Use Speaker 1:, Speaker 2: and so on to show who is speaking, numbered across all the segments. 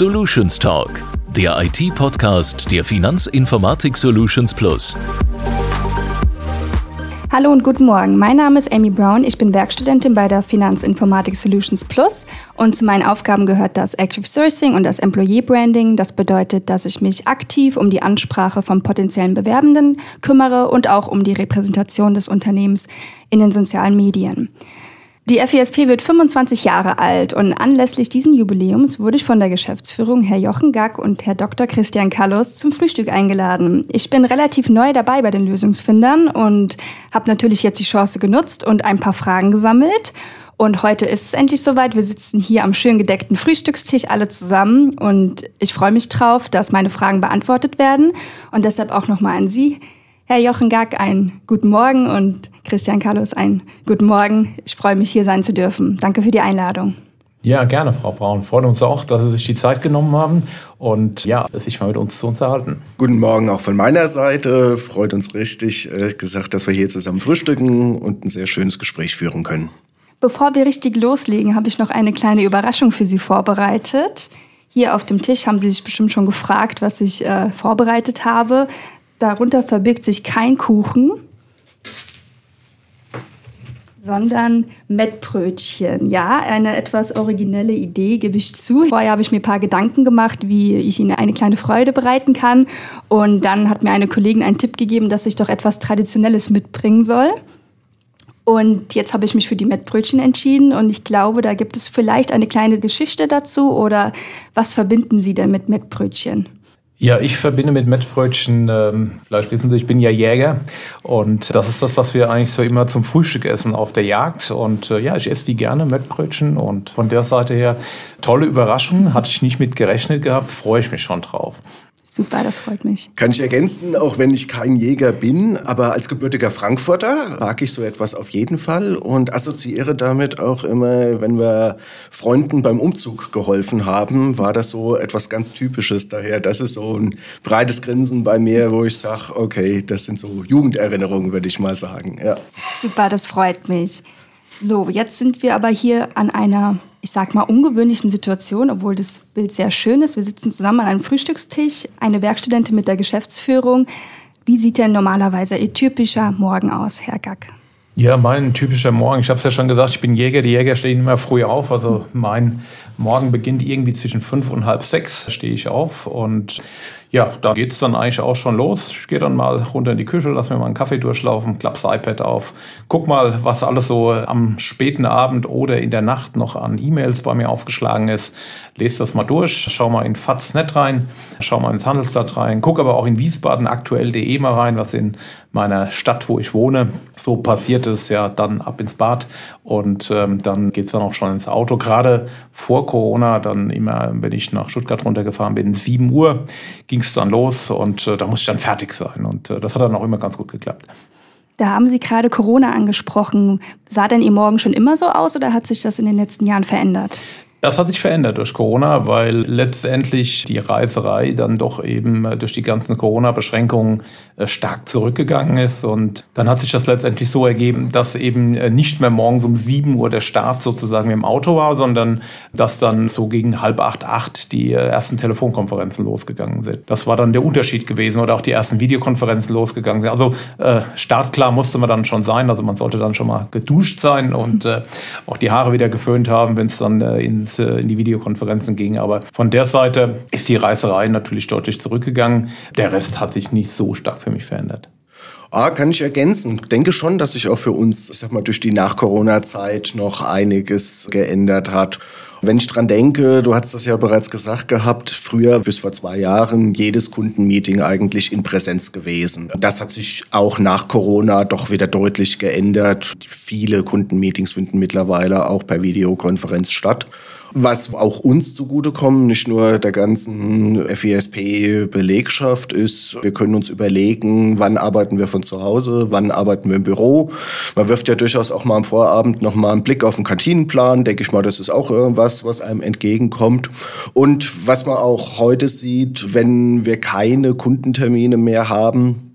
Speaker 1: Solutions Talk, der IT-Podcast der Finanzinformatik Solutions Plus.
Speaker 2: Hallo und guten Morgen. Mein Name ist Amy Brown. Ich bin Werkstudentin bei der Finanzinformatik Solutions Plus und zu meinen Aufgaben gehört das Active Sourcing und das Employee Branding. Das bedeutet, dass ich mich aktiv um die Ansprache von potenziellen Bewerbenden kümmere und auch um die Repräsentation des Unternehmens in den sozialen Medien. Die FESP wird 25 Jahre alt und anlässlich diesen Jubiläums wurde ich von der Geschäftsführung Herr Jochen Gack und Herr Dr. Christian Kallus zum Frühstück eingeladen. Ich bin relativ neu dabei bei den Lösungsfindern und habe natürlich jetzt die Chance genutzt und ein paar Fragen gesammelt. Und heute ist es endlich soweit. Wir sitzen hier am schön gedeckten Frühstückstisch alle zusammen und ich freue mich drauf, dass meine Fragen beantwortet werden und deshalb auch nochmal an Sie, Herr Jochen Gack, einen guten Morgen und Christian Carlos, einen guten Morgen. Ich freue mich, hier sein zu dürfen. Danke für die Einladung.
Speaker 3: Ja, gerne, Frau Braun. Freut uns auch, dass Sie sich die Zeit genommen haben und ja, sich mal mit uns zu unterhalten.
Speaker 4: Guten Morgen auch von meiner Seite. Freut uns richtig, äh, gesagt, dass wir hier zusammen frühstücken und ein sehr schönes Gespräch führen können.
Speaker 2: Bevor wir richtig loslegen, habe ich noch eine kleine Überraschung für Sie vorbereitet. Hier auf dem Tisch haben Sie sich bestimmt schon gefragt, was ich äh, vorbereitet habe. Darunter verbirgt sich kein Kuchen, sondern Mettbrötchen. Ja, eine etwas originelle Idee, gebe ich zu. Vorher habe ich mir ein paar Gedanken gemacht, wie ich Ihnen eine kleine Freude bereiten kann. Und dann hat mir eine Kollegin einen Tipp gegeben, dass ich doch etwas Traditionelles mitbringen soll. Und jetzt habe ich mich für die Mettbrötchen entschieden und ich glaube, da gibt es vielleicht eine kleine Geschichte dazu oder was verbinden Sie denn mit Mettbrötchen?
Speaker 3: Ja, ich verbinde mit Mettbrötchen, ähm, vielleicht wissen Sie, ich bin ja Jäger und das ist das, was wir eigentlich so immer zum Frühstück essen auf der Jagd. Und äh, ja, ich esse die gerne, Mettbrötchen und von der Seite her tolle Überraschung, hatte ich nicht mit gerechnet gehabt, freue ich mich schon drauf.
Speaker 2: Super, das freut mich.
Speaker 4: Kann ich ergänzen, auch wenn ich kein Jäger bin, aber als gebürtiger Frankfurter mag ich so etwas auf jeden Fall und assoziiere damit auch immer, wenn wir Freunden beim Umzug geholfen haben, war das so etwas ganz Typisches. Daher, das ist so ein breites Grinsen bei mir, wo ich sage, okay, das sind so Jugenderinnerungen, würde ich mal sagen. Ja.
Speaker 2: Super, das freut mich. So, jetzt sind wir aber hier an einer ich sag mal, ungewöhnlichen Situation, obwohl das Bild sehr schön ist. Wir sitzen zusammen an einem Frühstückstisch, eine Werkstudentin mit der Geschäftsführung. Wie sieht denn normalerweise Ihr typischer Morgen aus, Herr Gack?
Speaker 3: Ja, mein typischer Morgen. Ich habe es ja schon gesagt, ich bin Jäger. Die Jäger stehen immer früh auf. Also mein Morgen beginnt irgendwie zwischen fünf und halb sechs, stehe ich auf. Und ja, da geht es dann eigentlich auch schon los. Ich gehe dann mal runter in die Küche, lass mir mal einen Kaffee durchlaufen, klapp das iPad auf, guck mal, was alles so am späten Abend oder in der Nacht noch an E-Mails bei mir aufgeschlagen ist. Lese das mal durch, schau mal in Faznet rein, schau mal ins Handelsblatt rein, guck aber auch in Wiesbaden aktuell.de mal rein, was in meiner Stadt, wo ich wohne, so passiert ist, ja, dann ab ins Bad und ähm, dann geht es dann auch schon ins Auto. Gerade vor Corona, dann immer, wenn ich nach Stuttgart runtergefahren bin, 7 Uhr ging es dann los und äh, da musste ich dann fertig sein. Und äh, das hat dann auch immer ganz gut geklappt.
Speaker 2: Da haben Sie gerade Corona angesprochen. Sah denn Ihr Morgen schon immer so aus oder hat sich das in den letzten Jahren verändert?
Speaker 3: Das hat sich verändert durch Corona, weil letztendlich die Reiserei dann doch eben äh, durch die ganzen Corona-Beschränkungen äh, stark zurückgegangen ist. Und dann hat sich das letztendlich so ergeben, dass eben äh, nicht mehr morgens um 7 Uhr der Start sozusagen im Auto war, sondern dass dann so gegen halb acht, acht die ersten Telefonkonferenzen losgegangen sind. Das war dann der Unterschied gewesen oder auch die ersten Videokonferenzen losgegangen sind. Also startklar musste man dann schon sein. Also man sollte dann schon mal geduscht sein und auch die Haare wieder geföhnt haben, wenn es dann ins ins, in die Videokonferenzen ging. Aber von der Seite ist die Reißerei natürlich deutlich zurückgegangen. Der Rest hat sich nicht so stark für mich verändert.
Speaker 4: Ah, kann ich ergänzen. Denke schon, dass sich auch für uns, ich sag mal, durch die Nach-Corona-Zeit noch einiges geändert hat. Wenn ich dran denke, du hast das ja bereits gesagt gehabt, früher bis vor zwei Jahren jedes Kundenmeeting eigentlich in Präsenz gewesen. Das hat sich auch nach Corona doch wieder deutlich geändert. Viele Kundenmeetings finden mittlerweile auch per Videokonferenz statt was auch uns zugutekommt, nicht nur der ganzen FESP-Belegschaft ist, wir können uns überlegen, wann arbeiten wir von zu Hause, wann arbeiten wir im Büro. Man wirft ja durchaus auch mal am Vorabend noch mal einen Blick auf den Kantinenplan, denke ich mal, das ist auch irgendwas, was einem entgegenkommt. Und was man auch heute sieht, wenn wir keine Kundentermine mehr haben,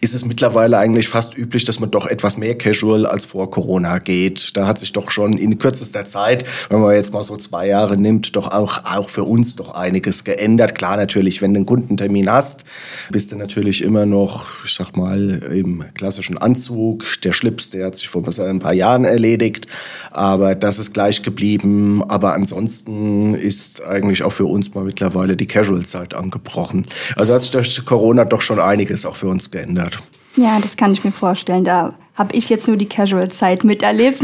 Speaker 4: ist es mittlerweile eigentlich fast üblich, dass man doch etwas mehr casual als vor Corona geht. Da hat sich doch schon in kürzester Zeit, wenn man jetzt mal so zwei Jahre nimmt, doch auch, auch für uns doch einiges geändert. Klar, natürlich, wenn du einen Kundentermin hast, bist du natürlich immer noch, ich sag mal, im klassischen Anzug. Der Schlips, der hat sich vor ein paar Jahren erledigt, aber das ist gleich geblieben. Aber ansonsten ist eigentlich auch für uns mal mittlerweile die Casual-Zeit angebrochen. Also hat sich durch Corona doch schon einiges auch für uns geändert.
Speaker 2: Ja, das kann ich mir vorstellen. Da habe ich jetzt nur die Casual-Zeit miterlebt.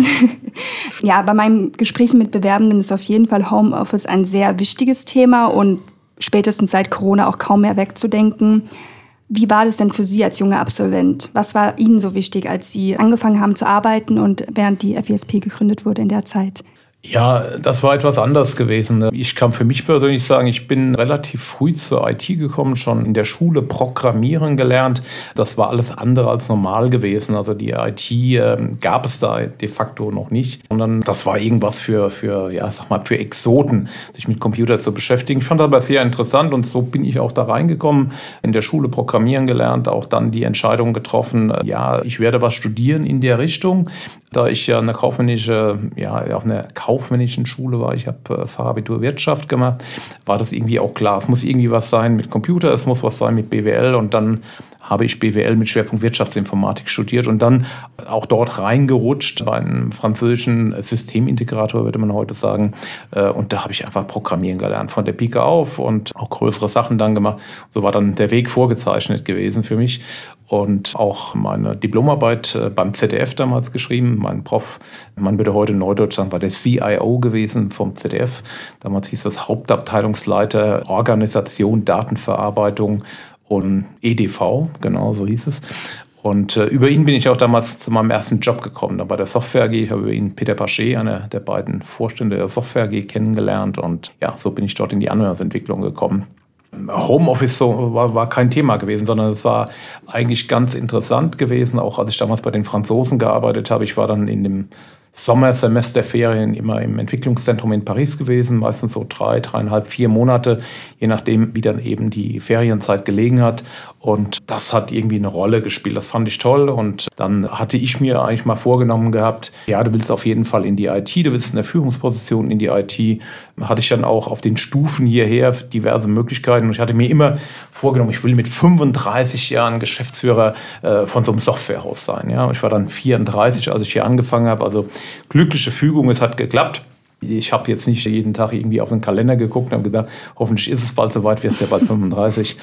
Speaker 2: ja, bei meinen Gesprächen mit Bewerbenden ist auf jeden Fall Homeoffice ein sehr wichtiges Thema und spätestens seit Corona auch kaum mehr wegzudenken. Wie war das denn für Sie als junger Absolvent? Was war Ihnen so wichtig, als Sie angefangen haben zu arbeiten und während die FESP gegründet wurde in der Zeit?
Speaker 3: Ja, das war etwas anders gewesen. Ich kann für mich persönlich sagen, ich bin relativ früh zur IT gekommen, schon in der Schule Programmieren gelernt. Das war alles andere als normal gewesen. Also die IT äh, gab es da de facto noch nicht. Sondern das war irgendwas für, für, ja, sag mal, für Exoten, sich mit Computer zu beschäftigen. Ich fand das aber sehr interessant und so bin ich auch da reingekommen. In der Schule Programmieren gelernt, auch dann die Entscheidung getroffen, äh, ja, ich werde was studieren in der Richtung. Da ich ja eine kaufmännische, ja, auf einer kaufmännischen Schule war, ich habe äh, Fachabitur Wirtschaft gemacht, war das irgendwie auch klar. Es muss irgendwie was sein mit Computer, es muss was sein mit BWL und dann habe ich BWL mit Schwerpunkt Wirtschaftsinformatik studiert und dann auch dort reingerutscht bei einem französischen Systemintegrator, würde man heute sagen. Äh, und da habe ich einfach Programmieren gelernt, von der Pike auf und auch größere Sachen dann gemacht. So war dann der Weg vorgezeichnet gewesen für mich. Und auch meine Diplomarbeit äh, beim ZDF damals geschrieben. Mein Prof, man würde heute in Neudeutsch sagen, war der CIO gewesen vom ZDF. Damals hieß das Hauptabteilungsleiter Organisation, Datenverarbeitung und EDV, genau so hieß es. Und äh, über ihn bin ich auch damals zu meinem ersten Job gekommen. Da bei der Software AG. Ich habe über ihn Peter Paché, einer der beiden Vorstände der Software AG, kennengelernt. Und ja, so bin ich dort in die Anwendungsentwicklung gekommen. Homeoffice war, war kein Thema gewesen, sondern es war eigentlich ganz interessant gewesen, auch als ich damals bei den Franzosen gearbeitet habe. Ich war dann in dem Sommersemesterferien immer im Entwicklungszentrum in Paris gewesen, meistens so drei, dreieinhalb, vier Monate, je nachdem, wie dann eben die Ferienzeit gelegen hat. Und das hat irgendwie eine Rolle gespielt. Das fand ich toll. Und dann hatte ich mir eigentlich mal vorgenommen gehabt, ja, du willst auf jeden Fall in die IT, du willst in der Führungsposition in die IT. Hatte ich dann auch auf den Stufen hierher diverse Möglichkeiten. Und ich hatte mir immer vorgenommen, ich will mit 35 Jahren Geschäftsführer äh, von so einem Softwarehaus sein. Ja, ich war dann 34, als ich hier angefangen habe. Also glückliche Fügung, es hat geklappt. Ich habe jetzt nicht jeden Tag irgendwie auf den Kalender geguckt und habe gedacht, hoffentlich ist es bald soweit, wirst ja bald 35.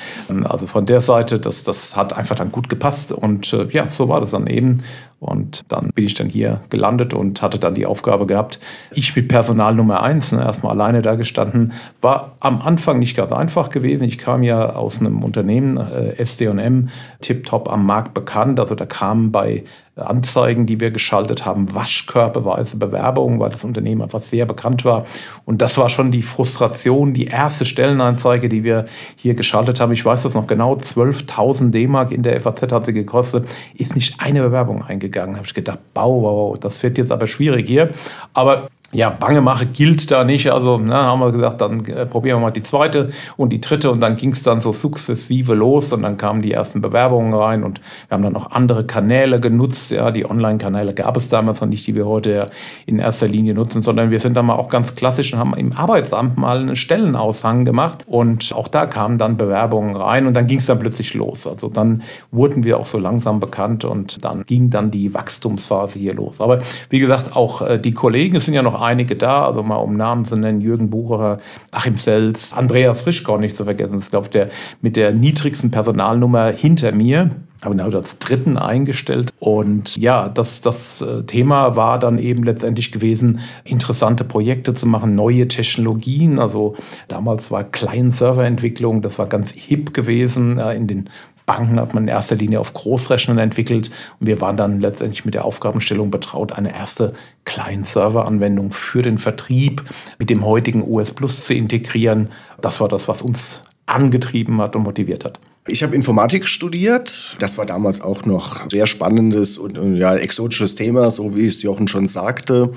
Speaker 3: Also von der Seite, das, das hat einfach dann gut gepasst und äh, ja, so war das dann eben. Und dann bin ich dann hier gelandet und hatte dann die Aufgabe gehabt, ich mit Personal Nummer eins, ne, erstmal alleine da gestanden, war am Anfang nicht ganz einfach gewesen. Ich kam ja aus einem Unternehmen, äh, SD&M, tiptop am Markt bekannt. Also da kamen bei Anzeigen, die wir geschaltet haben, waschkörperweise Bewerbungen, weil das Unternehmen einfach sehr bekannt war. Und das war schon die Frustration, die erste Stellenanzeige, die wir hier geschaltet haben. Ich weiß das noch genau, 12.000 D-Mark in der FAZ hat sie gekostet, ist nicht eine Bewerbung eingegangen. Da habe ich gedacht, wow, wow, das wird jetzt aber schwierig hier. Aber ja, Bangemache gilt da nicht. Also ne, haben wir gesagt, dann äh, probieren wir mal die zweite und die dritte und dann ging es dann so sukzessive los und dann kamen die ersten Bewerbungen rein und wir haben dann noch andere Kanäle genutzt. Ja, die Online-Kanäle gab es damals noch nicht, die wir heute in erster Linie nutzen, sondern wir sind dann mal auch ganz klassisch und haben im Arbeitsamt mal einen Stellenaushang gemacht und auch da kamen dann Bewerbungen rein und dann ging es dann plötzlich los. Also dann wurden wir auch so langsam bekannt und dann ging dann die Wachstumsphase hier los. Aber wie gesagt, auch äh, die Kollegen, sind ja noch einige da, also mal um Namen zu nennen, Jürgen Bucherer, Achim Sels, Andreas Frischkorn nicht zu vergessen, das ist, glaube ich, der mit der niedrigsten Personalnummer hinter mir habe ihn halt als dritten eingestellt. Und ja, das, das äh, Thema war dann eben letztendlich gewesen, interessante Projekte zu machen, neue Technologien. Also damals war Client-Server-Entwicklung, das war ganz hip gewesen äh, in den Banken hat man in erster Linie auf Großrechnern entwickelt und wir waren dann letztendlich mit der Aufgabenstellung betraut, eine erste Client-Server-Anwendung für den Vertrieb mit dem heutigen US Plus zu integrieren. Das war das, was uns angetrieben hat und motiviert hat.
Speaker 4: Ich habe Informatik studiert. Das war damals auch noch sehr spannendes und ja, exotisches Thema, so wie es Jochen schon sagte.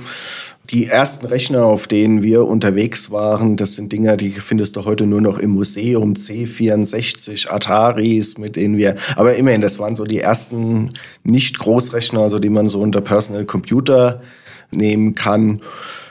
Speaker 4: Die ersten Rechner, auf denen wir unterwegs waren, das sind Dinger, die findest du heute nur noch im Museum, C64, Ataris, mit denen wir, aber immerhin, das waren so die ersten Nicht-Großrechner, also die man so unter Personal Computer nehmen kann.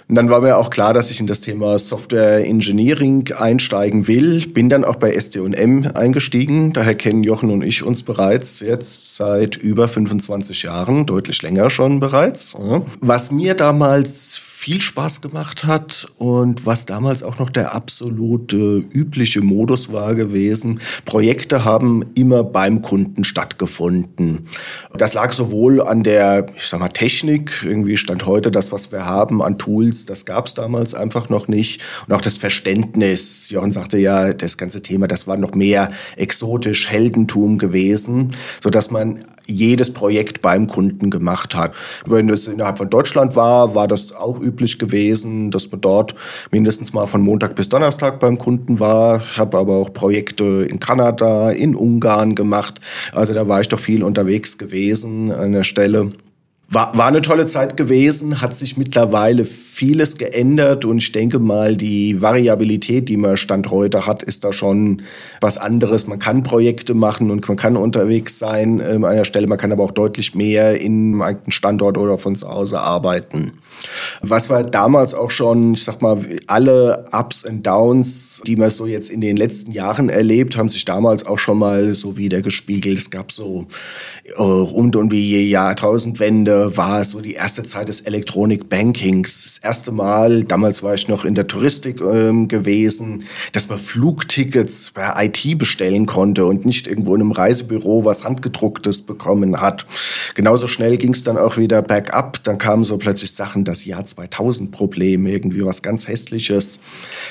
Speaker 4: Und dann war mir auch klar, dass ich in das Thema Software Engineering einsteigen will. Bin dann auch bei ST&M eingestiegen. Daher kennen Jochen und ich uns bereits jetzt seit über 25 Jahren, deutlich länger schon bereits. Was mir damals viel Spaß gemacht hat und was damals auch noch der absolute übliche Modus war gewesen. Projekte haben immer beim Kunden stattgefunden. Das lag sowohl an der, ich sag mal, Technik, irgendwie stand heute das, was wir haben an Tools, das gab es damals einfach noch nicht. Und auch das Verständnis. Jochen sagte ja, das ganze Thema, das war noch mehr exotisch Heldentum gewesen, sodass man jedes Projekt beim Kunden gemacht hat. Wenn es innerhalb von Deutschland war, war das auch üblich gewesen, dass man dort mindestens mal von Montag bis Donnerstag beim Kunden war. Ich habe aber auch Projekte in Kanada, in Ungarn gemacht. Also da war ich doch viel unterwegs gewesen an der Stelle. War, war eine tolle Zeit gewesen, hat sich mittlerweile vieles geändert und ich denke mal, die Variabilität, die man Stand heute hat, ist da schon was anderes. Man kann Projekte machen und man kann unterwegs sein äh, an einer Stelle, man kann aber auch deutlich mehr in einem Standort oder von zu Hause arbeiten. Was war damals auch schon, ich sag mal, alle Ups und Downs, die man so jetzt in den letzten Jahren erlebt, haben sich damals auch schon mal so wieder gespiegelt. Es gab so äh, rund um die Jahrtausendwende war so die erste Zeit des Electronic Bankings. Das erste Mal, damals war ich noch in der Touristik ähm, gewesen, dass man Flugtickets per IT bestellen konnte und nicht irgendwo in einem Reisebüro was handgedrucktes bekommen hat. Genauso schnell ging es dann auch wieder bergab. Dann kamen so plötzlich Sachen, das Jahr 2000 Problem, irgendwie was ganz hässliches.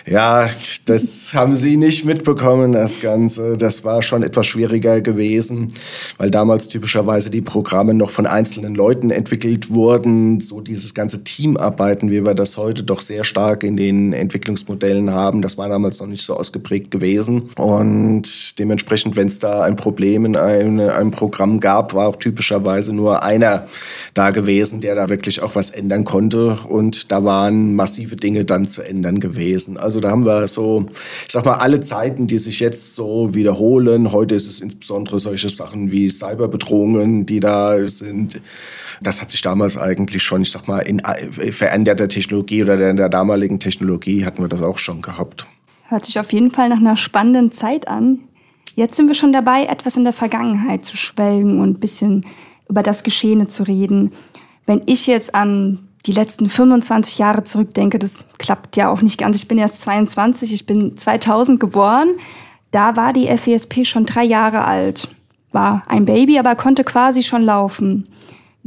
Speaker 4: Ja, das haben Sie nicht mitbekommen, das Ganze. Das war schon etwas schwieriger gewesen, weil damals typischerweise die Programme noch von einzelnen Leuten entwickelt wurden, so dieses ganze Teamarbeiten, wie wir das heute doch sehr stark in den Entwicklungsmodellen haben, das war damals noch nicht so ausgeprägt gewesen. Und dementsprechend, wenn es da ein Problem in einem, einem Programm gab, war auch typischerweise nur einer da gewesen, der da wirklich auch was ändern konnte. Und da waren massive Dinge dann zu ändern gewesen. Also da haben wir so, ich sag mal, alle Zeiten, die sich jetzt so wiederholen. Heute ist es insbesondere solche Sachen wie Cyberbedrohungen, die da sind. Das hat sich damals eigentlich schon, ich sag mal, in äh, veränderter Technologie oder in der damaligen Technologie hatten wir das auch schon gehabt.
Speaker 2: Hört sich auf jeden Fall nach einer spannenden Zeit an. Jetzt sind wir schon dabei, etwas in der Vergangenheit zu schwelgen und ein bisschen über das Geschehene zu reden. Wenn ich jetzt an die letzten 25 Jahre zurückdenke, das klappt ja auch nicht ganz. Ich bin erst 22, ich bin 2000 geboren. Da war die FESP schon drei Jahre alt. War ein Baby, aber konnte quasi schon laufen.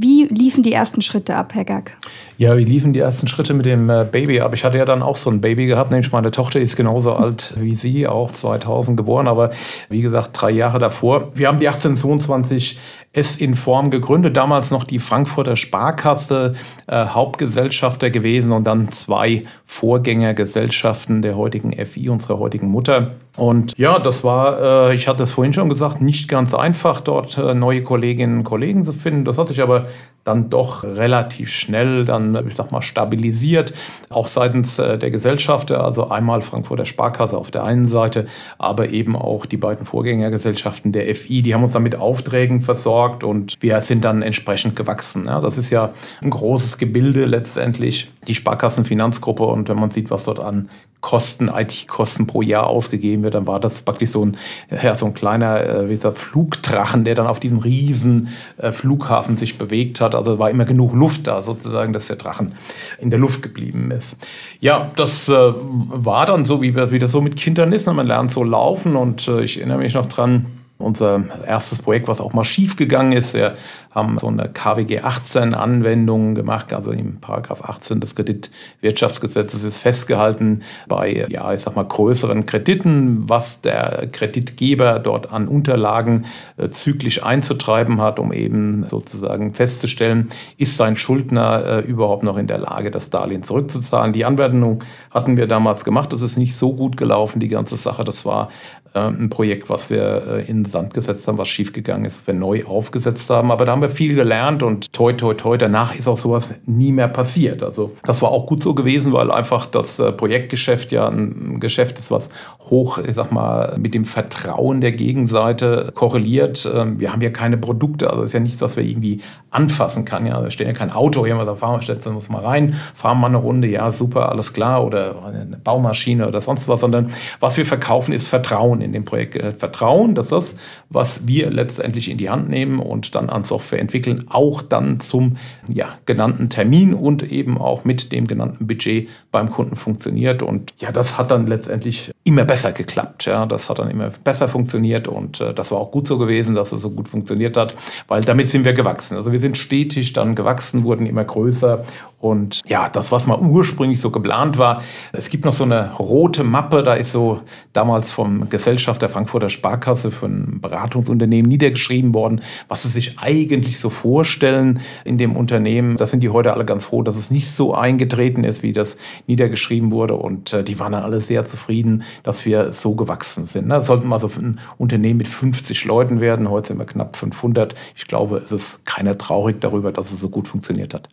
Speaker 2: Wie liefen die ersten Schritte ab, Herr Gack?
Speaker 3: Ja, wie liefen die ersten Schritte mit dem äh, Baby ab? Ich hatte ja dann auch so ein Baby gehabt, nämlich meine Tochter ist genauso alt wie Sie, auch 2000 geboren, aber wie gesagt, drei Jahre davor. Wir haben die 1822 S in Form gegründet, damals noch die Frankfurter Sparkasse, äh, Hauptgesellschafter gewesen und dann zwei Vorgängergesellschaften der heutigen FI, unserer heutigen Mutter. Und ja, das war, äh, ich hatte es vorhin schon gesagt, nicht ganz einfach, dort äh, neue Kolleginnen und Kollegen zu finden. Das hat sich aber dann doch relativ schnell dann, ich sag mal, stabilisiert, auch seitens äh, der Gesellschafter, also einmal Frankfurter Sparkasse auf der einen Seite, aber eben auch die beiden Vorgängergesellschaften der FI, die haben uns dann mit Aufträgen versorgt und wir sind dann entsprechend gewachsen. Ja, das ist ja ein großes Gebilde letztendlich, die Sparkassenfinanzgruppe und wenn man sieht, was dort an Kosten, IT-Kosten pro Jahr ausgegeben wird, dann war das praktisch so ein, ja, so ein kleiner äh, Flugdrachen, der dann auf diesem riesen äh, Flughafen sich bewegt hat. Also war immer genug Luft da sozusagen, dass der Drachen in der Luft geblieben ist. Ja, das äh, war dann so, wie, wie das so mit Kindern ist. Ne? Man lernt so laufen und äh, ich erinnere mich noch dran, unser erstes Projekt, was auch mal schief gegangen ist. Wir haben so eine KWG 18 Anwendung gemacht, also im Paragraph 18 des Kreditwirtschaftsgesetzes ist festgehalten bei, ja, ich sag mal, größeren Krediten, was der Kreditgeber dort an Unterlagen äh, zyklisch einzutreiben hat, um eben sozusagen festzustellen, ist sein Schuldner äh, überhaupt noch in der Lage, das Darlehen zurückzuzahlen. Die Anwendung hatten wir damals gemacht. Das ist nicht so gut gelaufen, die ganze Sache. Das war ein Projekt, was wir äh, in Sand gesetzt haben, was schiefgegangen ist, wir neu aufgesetzt haben. Aber da haben wir viel gelernt und toi, toi, toi, danach ist auch sowas nie mehr passiert. Also das war auch gut so gewesen, weil einfach das äh, Projektgeschäft ja ein Geschäft ist, was hoch, ich sag mal, mit dem Vertrauen der Gegenseite korreliert. Ähm, wir haben ja keine Produkte, also ist ja nichts, was wir irgendwie anfassen kann. Ja, da steht ja kein Auto hier, da fahren wir, setzen mal rein, fahren mal eine Runde, ja, super, alles klar, oder eine Baumaschine oder sonst was, sondern was wir verkaufen, ist Vertrauen in dem Projekt. Äh, Vertrauen, dass das, was wir letztendlich in die Hand nehmen und dann an Software entwickeln, auch dann zum ja, genannten Termin und eben auch mit dem genannten Budget beim Kunden funktioniert. Und ja, das hat dann letztendlich immer besser geklappt. Ja, das hat dann immer besser funktioniert und äh, das war auch gut so gewesen, dass es so gut funktioniert hat, weil damit sind wir gewachsen. Also wir sind stetig dann gewachsen, wurden immer größer und ja, das, was mal ursprünglich so geplant war, es gibt noch so eine rote Mappe, da ist so damals vom Gesellschaft der Frankfurter Sparkasse für ein Beratungsunternehmen niedergeschrieben worden, was sie sich eigentlich so vorstellen in dem Unternehmen. Da sind die heute alle ganz froh, dass es nicht so eingetreten ist, wie das niedergeschrieben wurde. Und äh, die waren dann alle sehr zufrieden, dass wir so gewachsen sind. Ne? Das sollten mal so ein Unternehmen mit 50 Leuten werden. Heute sind wir knapp 500. Ich glaube, es ist keiner traurig darüber, dass es so gut funktioniert hat.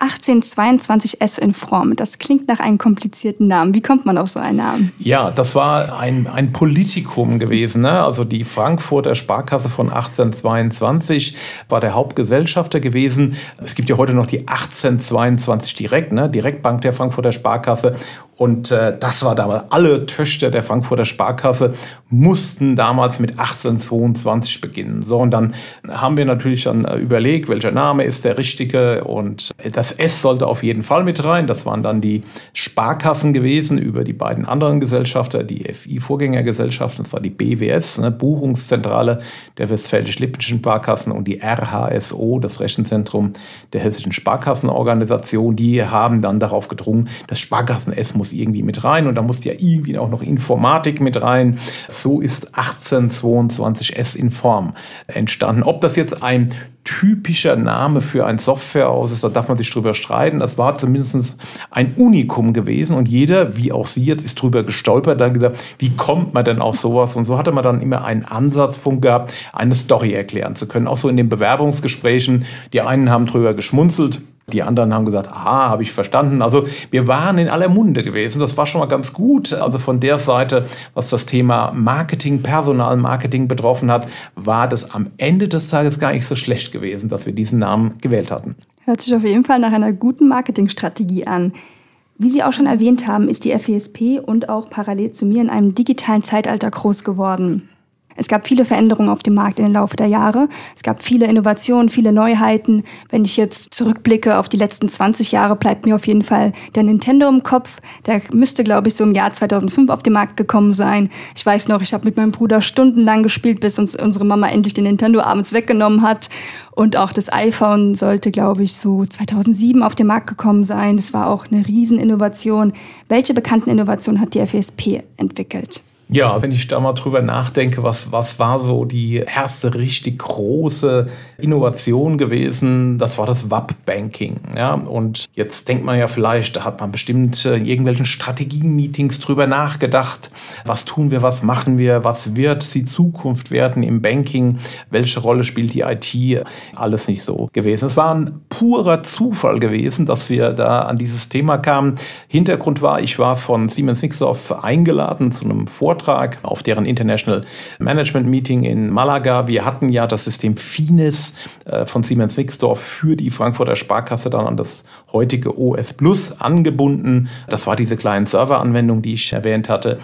Speaker 2: 1822S in Form. Das klingt nach einem komplizierten Namen. Wie kommt man auf so einen Namen?
Speaker 3: Ja, das war ein, ein Politikum gewesen. Ne? Also die Frankfurter Sparkasse von 1822 war der Hauptgesellschafter gewesen. Es gibt ja heute noch die 1822 Direkt, ne? Direktbank der Frankfurter Sparkasse. Und äh, das war damals, alle Töchter der Frankfurter Sparkasse mussten damals mit 1822 beginnen. So, und dann haben wir natürlich dann äh, überlegt, welcher Name ist der richtige. Und das S sollte auf jeden Fall mit rein. Das waren dann die Sparkassen gewesen über die beiden anderen Gesellschafter, die FI-Vorgängergesellschaften. Das war die BWS, ne, Buchungszentrale der Westfälisch-Lippischen Sparkassen und die RHSO, das Rechenzentrum der Hessischen Sparkassenorganisation. Die haben dann darauf gedrungen, das Sparkassen-S muss muss irgendwie mit rein und da musste ja irgendwie auch noch Informatik mit rein. So ist 1822S Inform entstanden. Ob das jetzt ein typischer Name für ein Softwarehaus ist, da darf man sich drüber streiten. Das war zumindest ein Unikum gewesen und jeder, wie auch Sie jetzt, ist drüber gestolpert, dann gesagt, wie kommt man denn auf sowas? Und so hatte man dann immer einen Ansatzpunkt gehabt, eine Story erklären zu können. Auch so in den Bewerbungsgesprächen. Die einen haben drüber geschmunzelt, die anderen haben gesagt, aha, habe ich verstanden. Also wir waren in aller Munde gewesen. Das war schon mal ganz gut. Also von der Seite, was das Thema Marketing, Personalmarketing betroffen hat, war das am Ende des Tages gar nicht so schlecht gewesen, dass wir diesen Namen gewählt hatten.
Speaker 2: Hört sich auf jeden Fall nach einer guten Marketingstrategie an. Wie Sie auch schon erwähnt haben, ist die FESP und auch parallel zu mir in einem digitalen Zeitalter groß geworden. Es gab viele Veränderungen auf dem Markt in den Laufe der Jahre. Es gab viele Innovationen, viele Neuheiten. Wenn ich jetzt zurückblicke auf die letzten 20 Jahre, bleibt mir auf jeden Fall der Nintendo im Kopf. Der müsste, glaube ich, so im Jahr 2005 auf den Markt gekommen sein. Ich weiß noch, ich habe mit meinem Bruder stundenlang gespielt, bis uns unsere Mama endlich den Nintendo abends weggenommen hat. Und auch das iPhone sollte, glaube ich, so 2007 auf den Markt gekommen sein. Das war auch eine Rieseninnovation. Welche bekannten Innovationen hat die FESP entwickelt?
Speaker 3: Ja, wenn ich da mal drüber nachdenke, was, was war so die erste richtig große Innovation gewesen, das war das WAP-Banking. Ja? Und jetzt denkt man ja vielleicht, da hat man bestimmt in irgendwelchen Strategie-Meetings drüber nachgedacht, was tun wir, was machen wir, was wird die Zukunft werden im Banking, welche Rolle spielt die IT, alles nicht so gewesen. Es war ein purer Zufall gewesen, dass wir da an dieses Thema kamen. Hintergrund war, ich war von Siemens Nixdorf eingeladen zu einem Vortrag Vortrag auf deren International Management Meeting in Malaga. Wir hatten ja das System Finis äh, von Siemens Nixdorf für die Frankfurter Sparkasse dann an das heutige OS Plus angebunden. Das war diese kleinen Serveranwendung, die ich erwähnt hatte.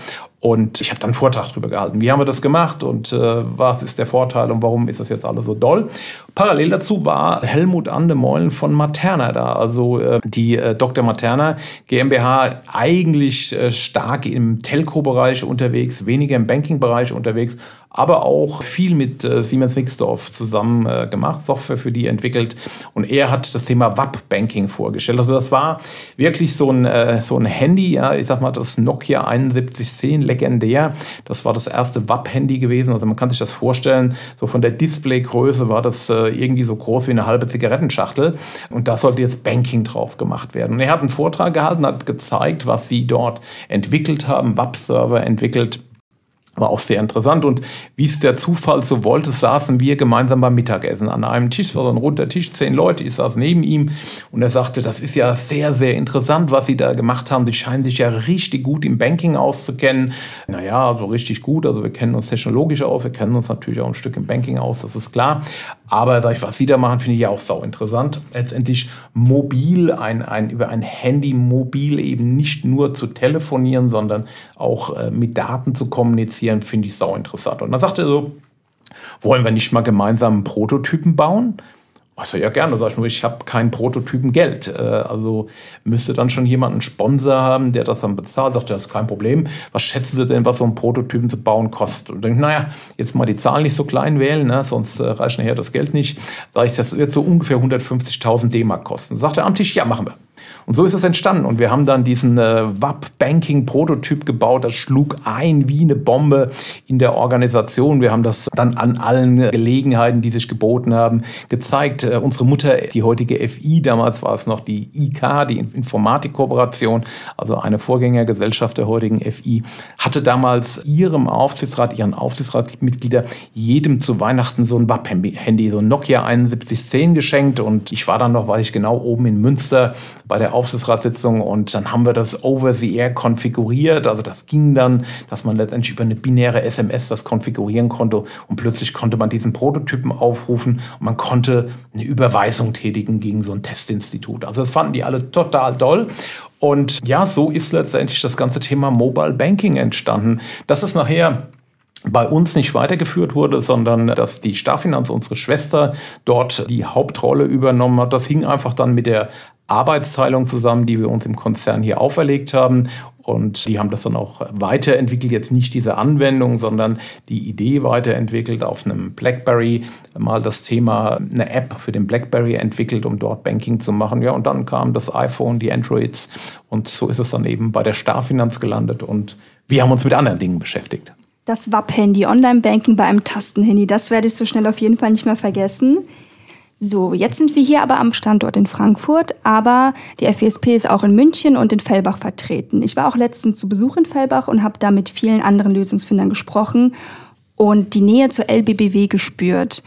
Speaker 3: Und ich habe dann einen Vortrag darüber gehalten. Wie haben wir das gemacht und äh, was ist der Vorteil und warum ist das jetzt alles so doll? Parallel dazu war Helmut Andemeulen von Materna da, also äh, die äh, Dr. Materna GmbH eigentlich äh, stark im Telco-Bereich unterwegs, weniger im Banking-Bereich unterwegs, aber auch viel mit äh, Siemens Nixdorf zusammen äh, gemacht, Software für die entwickelt. Und er hat das Thema WAP-Banking vorgestellt. Also das war wirklich so ein, so ein Handy, ja, ich sag mal das Nokia 7110, legendär. Das war das erste WAP-Handy gewesen. Also man kann sich das vorstellen, so von der Displaygröße war das äh, irgendwie so groß wie eine halbe Zigarettenschachtel. Und da sollte jetzt Banking drauf gemacht werden. Und er hat einen Vortrag gehalten, hat gezeigt, was sie dort entwickelt haben, WAP-Server entwickelt War auch sehr interessant. Und wie es der Zufall so wollte, saßen wir gemeinsam beim Mittagessen an einem Tisch, war so ein runder Tisch, zehn Leute, ich saß neben ihm und er sagte, das ist ja sehr, sehr interessant, was Sie da gemacht haben. Sie scheinen sich ja richtig gut im Banking auszukennen. Naja, so richtig gut. Also wir kennen uns technologisch aus, wir kennen uns natürlich auch ein Stück im Banking aus, das ist klar. Aber sag ich, was Sie da machen, finde ich ja auch sau interessant. Letztendlich mobil, ein, ein, über ein Handy mobil eben nicht nur zu telefonieren, sondern auch äh, mit Daten zu kommunizieren, finde ich sau interessant. Und dann sagte er so, wollen wir nicht mal gemeinsam einen Prototypen bauen? Also ja, gerne, sag ich nur, ich habe keinen Prototypen Geld. Äh, also müsste dann schon jemand einen Sponsor haben, der das dann bezahlt. Sagt, das ist kein Problem. Was schätzen Sie denn, was so ein Prototypen zu bauen kostet? Und denke, naja, jetzt mal die Zahlen nicht so klein wählen, ne? sonst äh, reicht nachher das Geld nicht. Sage ich, das wird so ungefähr 150.000 D-Mark kosten. Sagt er am Tisch, ja, machen wir. Und so ist es entstanden. Und wir haben dann diesen äh, WAP-Banking-Prototyp gebaut. Das schlug ein wie eine Bombe in der Organisation. Wir haben das dann an allen Gelegenheiten, die sich geboten haben, gezeigt. Äh, unsere Mutter, die heutige FI, damals war es noch die IK, die Informatikkooperation, also eine Vorgängergesellschaft der heutigen FI, hatte damals ihrem Aufsichtsrat, ihren Aufsichtsratmitgliedern jedem zu Weihnachten so ein WAP-Handy, so ein Nokia 7110 geschenkt. Und ich war dann noch, weiß ich genau, oben in Münster bei der Aufsichtsratssitzung und dann haben wir das over the air konfiguriert. Also das ging dann, dass man letztendlich über eine binäre SMS das konfigurieren konnte und plötzlich konnte man diesen Prototypen aufrufen und man konnte eine Überweisung tätigen gegen so ein Testinstitut. Also das fanden die alle total toll. Und ja, so ist letztendlich das ganze Thema Mobile Banking entstanden. Das ist nachher bei uns nicht weitergeführt wurde, sondern dass die Starfinanz, unsere Schwester, dort die Hauptrolle übernommen hat. Das hing einfach dann mit der Arbeitsteilung zusammen, die wir uns im Konzern hier auferlegt haben. Und die haben das dann auch weiterentwickelt, jetzt nicht diese Anwendung, sondern die Idee weiterentwickelt auf einem BlackBerry, mal das Thema, eine App für den BlackBerry entwickelt, um dort Banking zu machen. Ja, und dann kam das iPhone, die Androids und so ist es dann eben bei der Starfinanz gelandet und wir haben uns mit anderen Dingen beschäftigt.
Speaker 2: Das WAP-Handy, Online-Banking bei einem Tastenhandy, das werde ich so schnell auf jeden Fall nicht mehr vergessen. So, jetzt sind wir hier aber am Standort in Frankfurt, aber die FESP ist auch in München und in Fellbach vertreten. Ich war auch letztens zu Besuch in Fellbach und habe da mit vielen anderen Lösungsfindern gesprochen und die Nähe zur LBBW gespürt.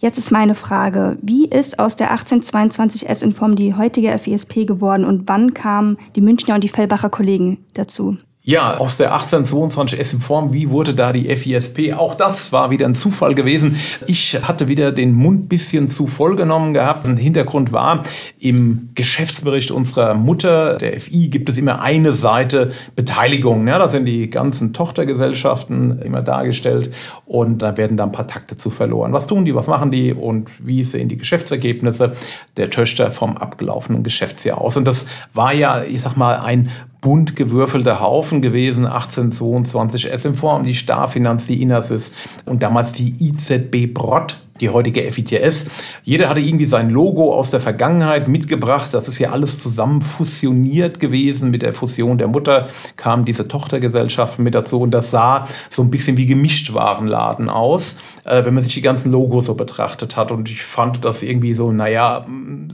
Speaker 2: Jetzt ist meine Frage, wie ist aus der 1822 S-Inform die heutige FESP geworden und wann kamen die Münchner und die Fellbacher Kollegen dazu?
Speaker 3: Ja, aus der 1822 S in Form, wie wurde da die FISP? Auch das war wieder ein Zufall gewesen. Ich hatte wieder den Mund bisschen zu voll genommen gehabt. Ein Hintergrund war, im Geschäftsbericht unserer Mutter, der FI, gibt es immer eine Seite Beteiligung. Ja, da sind die ganzen Tochtergesellschaften immer dargestellt und da werden dann ein paar Takte zu verloren. Was tun die, was machen die und wie sehen die Geschäftsergebnisse der Töchter vom abgelaufenen Geschäftsjahr aus? Und das war ja, ich sag mal, ein bunt gewürfelter Haufen gewesen, 1822 SM-Form, die Starfinanz, die Inasys und damals die IZB Brott die heutige FITS. Jeder hatte irgendwie sein Logo aus der Vergangenheit mitgebracht. Das ist ja alles zusammen fusioniert gewesen. Mit der Fusion der Mutter kamen diese Tochtergesellschaften mit dazu und das sah so ein bisschen wie Gemischtwarenladen aus, äh, wenn man sich die ganzen Logos so betrachtet hat. Und ich fand das irgendwie so, naja,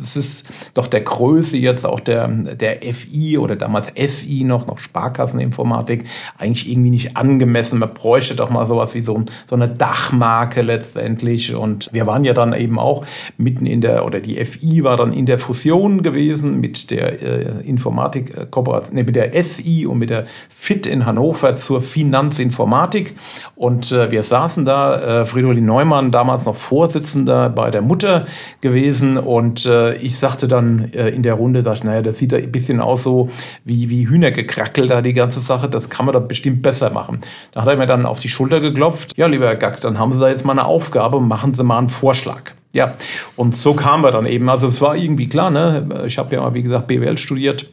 Speaker 3: es ist doch der Größe jetzt auch der, der FI oder damals SI noch, noch Sparkasseninformatik, eigentlich irgendwie nicht angemessen. Man bräuchte doch mal sowas wie so, so eine Dachmarke letztendlich. Und und wir waren ja dann eben auch mitten in der, oder die FI war dann in der Fusion gewesen mit der äh, Informatik, äh, nee, mit der SI und mit der FIT in Hannover zur Finanzinformatik. Und äh, wir saßen da, äh, Fridolin Neumann, damals noch Vorsitzender bei der Mutter gewesen. Und äh, ich sagte dann äh, in der Runde, dachte, naja, das sieht da ein bisschen aus so wie, wie Hühnergekrackel da die ganze Sache. Das kann man da bestimmt besser machen. Da hat er mir dann auf die Schulter geklopft. Ja, lieber Herr Gack, dann haben Sie da jetzt mal eine Aufgabe, machen Sie Sie mal einen Vorschlag. Ja, und so kamen wir dann eben. Also es war irgendwie klar, ne? ich habe ja, wie gesagt, BWL studiert.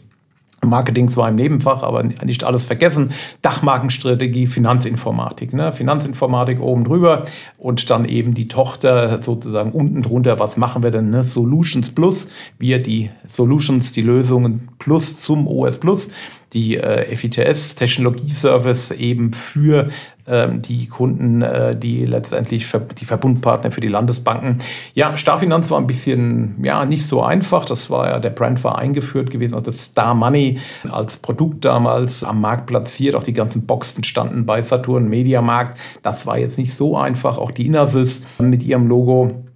Speaker 3: Marketing zwar im Nebenfach, aber nicht alles vergessen. Dachmarkenstrategie, Finanzinformatik. Ne? Finanzinformatik oben drüber und dann eben die Tochter sozusagen unten drunter. Was machen wir denn? Ne? Solutions Plus. Wir die Solutions, die Lösungen Plus zum OS Plus, die äh, FITS Technologie-Service eben für ähm, die Kunden, äh, die letztendlich die Verbundpartner für die Landesbanken. Ja, Starfinanz war ein bisschen, ja, nicht so einfach. Das war ja, der Brand war eingeführt gewesen, also das Star Money als Produkt damals am Markt platziert. Auch die ganzen Boxen standen bei Saturn Mediamarkt. Das war jetzt nicht so einfach. Auch die Innersys mit ihrem Logo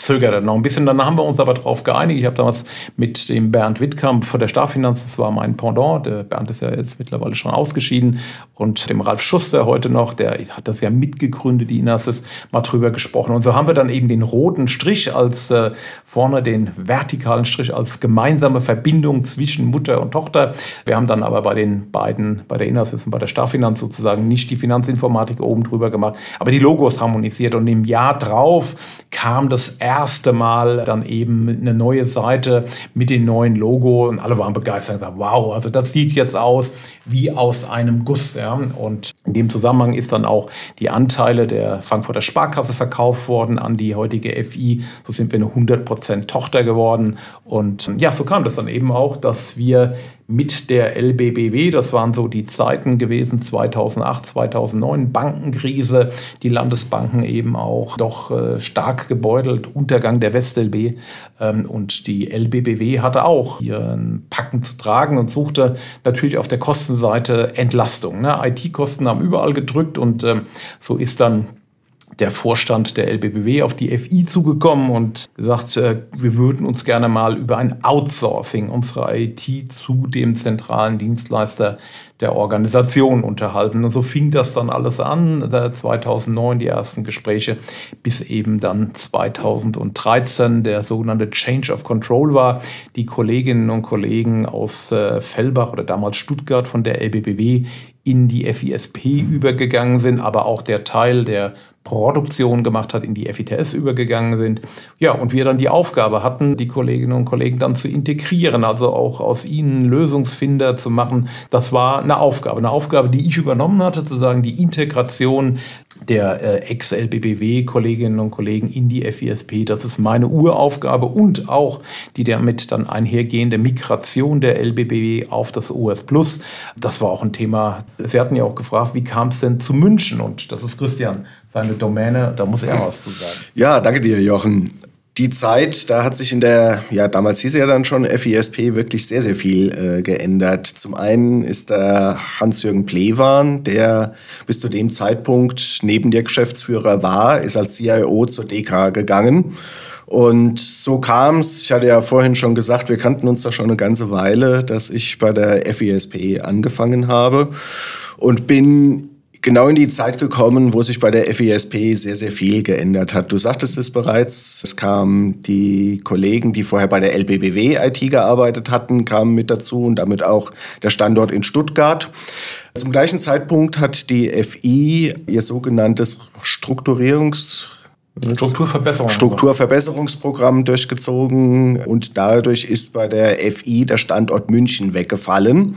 Speaker 3: zögerte noch ein bisschen. Dann haben wir uns aber darauf geeinigt. Ich habe damals mit dem Bernd Wittkamp von der Starfinanz, das war mein Pendant, der Bernd ist ja jetzt mittlerweile schon ausgeschieden, und dem Ralf Schuster heute noch, der hat das ja mitgegründet, die Inasys, mal drüber gesprochen. Und so haben wir dann eben den roten Strich als äh, vorne den vertikalen Strich als gemeinsame Verbindung zwischen Mutter und Tochter. Wir haben dann aber bei den beiden, bei der Inasys und bei der Starfinanz sozusagen nicht die Finanzinformatik oben drüber gemacht, aber die Logos harmonisiert. Und im Jahr drauf kam das erste Mal dann eben eine neue Seite mit dem neuen Logo und alle waren begeistert und gesagt, wow, also das sieht jetzt aus wie aus einem Guss. Ja. Und in dem Zusammenhang ist dann auch die Anteile der Frankfurter Sparkasse verkauft worden an die heutige FI. So sind wir eine 100% Tochter geworden. Und ja, so kam das dann eben auch, dass wir mit der LBBW. Das waren so die Zeiten gewesen 2008, 2009, Bankenkrise, die Landesbanken eben auch doch äh, stark gebeutelt, Untergang der WestLB ähm, und die LBBW hatte auch ihren Packen zu tragen und suchte natürlich auf der Kostenseite Entlastung. Ne? IT-Kosten haben überall gedrückt und ähm, so ist dann der Vorstand der LBBW auf die FI zugekommen und gesagt, äh, wir würden uns gerne mal über ein Outsourcing unserer IT zu dem zentralen Dienstleister der Organisation unterhalten. Und so fing das dann alles an, 2009 die ersten Gespräche, bis eben dann 2013 der sogenannte Change of Control war. Die Kolleginnen und Kollegen aus äh, Fellbach oder damals Stuttgart von der LBBW in die FISP übergegangen sind, aber auch der Teil, der Produktion gemacht hat, in die FITS übergegangen sind. Ja, und wir dann die Aufgabe hatten, die Kolleginnen und Kollegen dann zu integrieren, also auch aus ihnen Lösungsfinder zu machen. Das war eine Aufgabe, eine Aufgabe, die ich übernommen hatte, zu sagen, die Integration der äh, Ex-LBBW-Kolleginnen und Kollegen in die FISP. Das ist meine Uraufgabe und auch die damit dann einhergehende Migration der LBBW auf das OS Plus. Das war auch ein Thema. Sie hatten ja auch gefragt, wie kam es denn zu München? Und das ist Christian seine Domäne. Da muss er was zu sagen.
Speaker 4: Ja, danke dir, Jochen die Zeit, da hat sich in der, ja, damals hieß ja dann schon FISP wirklich sehr, sehr viel äh, geändert. Zum einen ist der Hans-Jürgen Plewan, der bis zu dem Zeitpunkt neben der Geschäftsführer war, ist als CIO zur DK gegangen. Und so kam es, ich hatte ja vorhin schon gesagt, wir kannten uns da schon eine ganze Weile, dass ich bei der FISP angefangen habe und bin genau in die Zeit gekommen, wo sich bei der FISP sehr, sehr viel geändert hat. Du sagtest es bereits, es kamen die Kollegen, die vorher bei der LBBW IT gearbeitet hatten, kamen mit dazu und damit auch der Standort in Stuttgart. Zum gleichen Zeitpunkt hat die FI ihr sogenanntes Strukturierungs
Speaker 3: Strukturverbesserung.
Speaker 4: Strukturverbesserungsprogramm durchgezogen und dadurch ist bei der FI der Standort München weggefallen.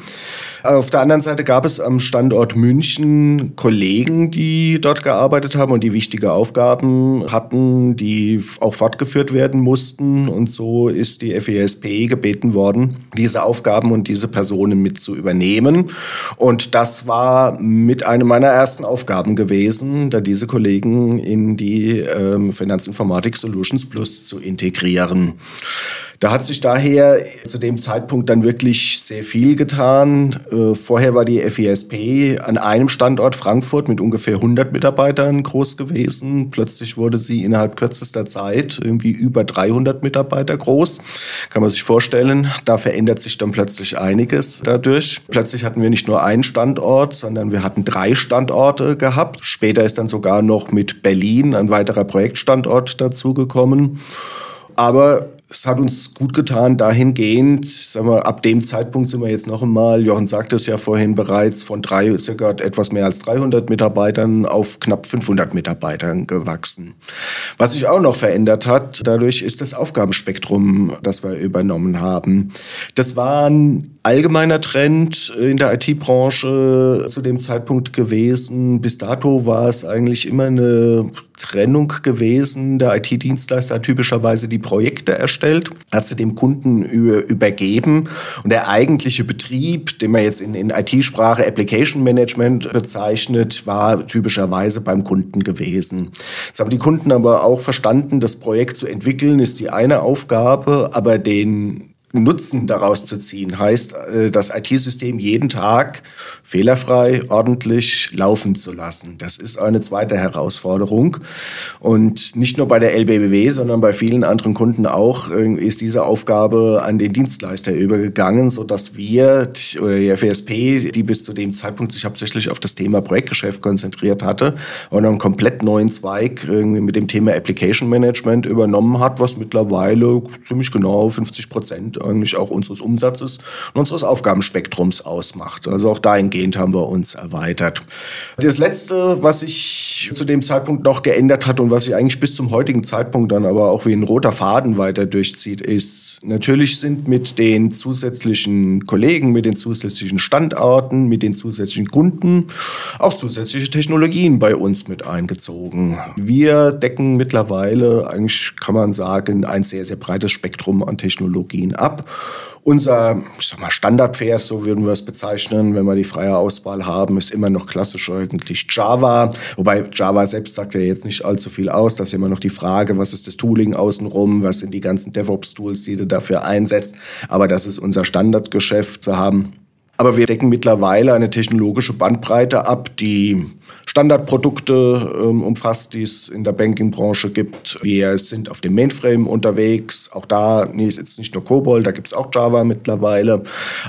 Speaker 4: Auf der anderen Seite gab es am Standort München Kollegen, die dort gearbeitet haben und die wichtige Aufgaben hatten, die auch fortgeführt werden mussten. Und so ist die FESP gebeten worden, diese Aufgaben und diese Personen mit zu übernehmen. Und das war mit einer meiner ersten Aufgaben gewesen, da diese Kollegen in die ähm, Finanzinformatik Solutions Plus zu integrieren. Da hat sich daher zu dem Zeitpunkt dann wirklich sehr viel getan. Äh, vorher war die FISP an einem Standort Frankfurt mit ungefähr 100 Mitarbeitern groß gewesen. Plötzlich wurde sie innerhalb kürzester Zeit irgendwie über 300 Mitarbeiter groß. Kann man sich vorstellen, da verändert sich dann plötzlich einiges dadurch. Plötzlich hatten wir nicht nur einen Standort, sondern wir hatten drei Standorte gehabt. Später ist dann sogar noch mit Berlin ein weiterer Projektstandort dazugekommen. Aber es hat uns gut getan, dahingehend, sagen wir, ab dem Zeitpunkt sind wir jetzt noch einmal, Jochen sagte es ja vorhin bereits, von drei, circa etwas mehr als 300 Mitarbeitern auf knapp 500 Mitarbeitern gewachsen. Was sich auch noch verändert hat, dadurch ist das Aufgabenspektrum, das wir übernommen haben. Das waren allgemeiner Trend in der IT-Branche zu dem Zeitpunkt gewesen. Bis dato war es eigentlich immer eine Trennung gewesen. Der IT-Dienstleister hat typischerweise die Projekte erstellt, hat sie dem Kunden übergeben und der eigentliche Betrieb, den man jetzt in, in IT-Sprache Application Management bezeichnet, war typischerweise beim Kunden gewesen. Jetzt haben die Kunden aber auch verstanden, das Projekt zu entwickeln ist die eine Aufgabe, aber den Nutzen daraus zu ziehen. Heißt, äh, das IT-System jeden Tag fehlerfrei, ordentlich laufen zu lassen. Das ist eine zweite Herausforderung. Und nicht nur bei der LBBW, sondern bei vielen anderen Kunden auch äh, ist diese Aufgabe an den Dienstleister übergegangen, sodass wir oder die FSP, die bis zu dem Zeitpunkt sich hauptsächlich auf das Thema Projektgeschäft konzentriert hatte und einen komplett neuen Zweig mit dem Thema Application Management übernommen hat, was mittlerweile ziemlich genau 50 Prozent eigentlich auch unseres Umsatzes und unseres Aufgabenspektrums ausmacht. Also auch dahingehend haben wir uns erweitert. Das Letzte, was zu dem Zeitpunkt noch geändert hat und was sich eigentlich bis zum heutigen Zeitpunkt dann aber auch wie ein roter Faden weiter durchzieht, ist, natürlich sind mit den zusätzlichen Kollegen, mit den zusätzlichen Standorten, mit den zusätzlichen Kunden auch zusätzliche Technologien bei uns mit eingezogen. Wir decken mittlerweile, eigentlich kann man sagen, ein sehr, sehr breites Spektrum an Technologien ab. Unser ich sag mal, Standardvers, so würden wir es bezeichnen, wenn wir die freie Auswahl haben, ist immer noch klassisch eigentlich Java. Wobei Java selbst sagt ja jetzt nicht allzu viel aus. Das ist immer noch die Frage, was ist das Tooling außenrum, was sind die ganzen DevOps-Tools, die du dafür einsetzt. Aber das ist unser Standardgeschäft zu haben. Aber wir decken mittlerweile eine technologische Bandbreite ab, die Standardprodukte ähm, umfasst, die es in der Bankingbranche gibt. Wir sind auf dem Mainframe unterwegs, auch da nicht, jetzt nicht nur COBOL, da gibt es auch Java mittlerweile,